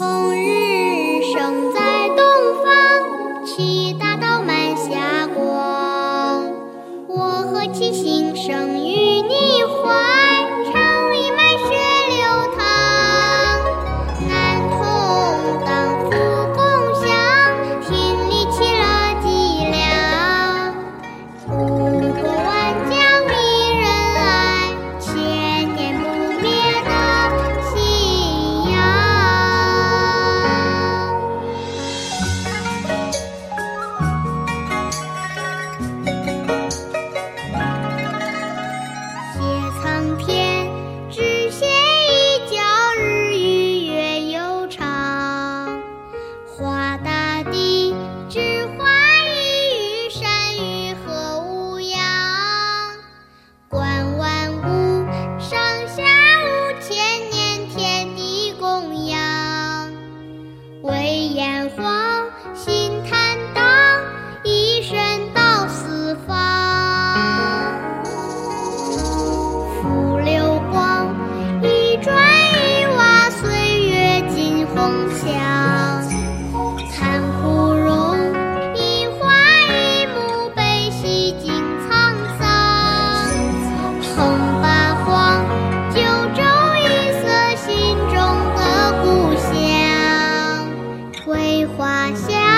红日升在东方，香，叹枯荣，一花一木悲喜尽沧桑。横八荒，九州一色心中的故乡，桂花香。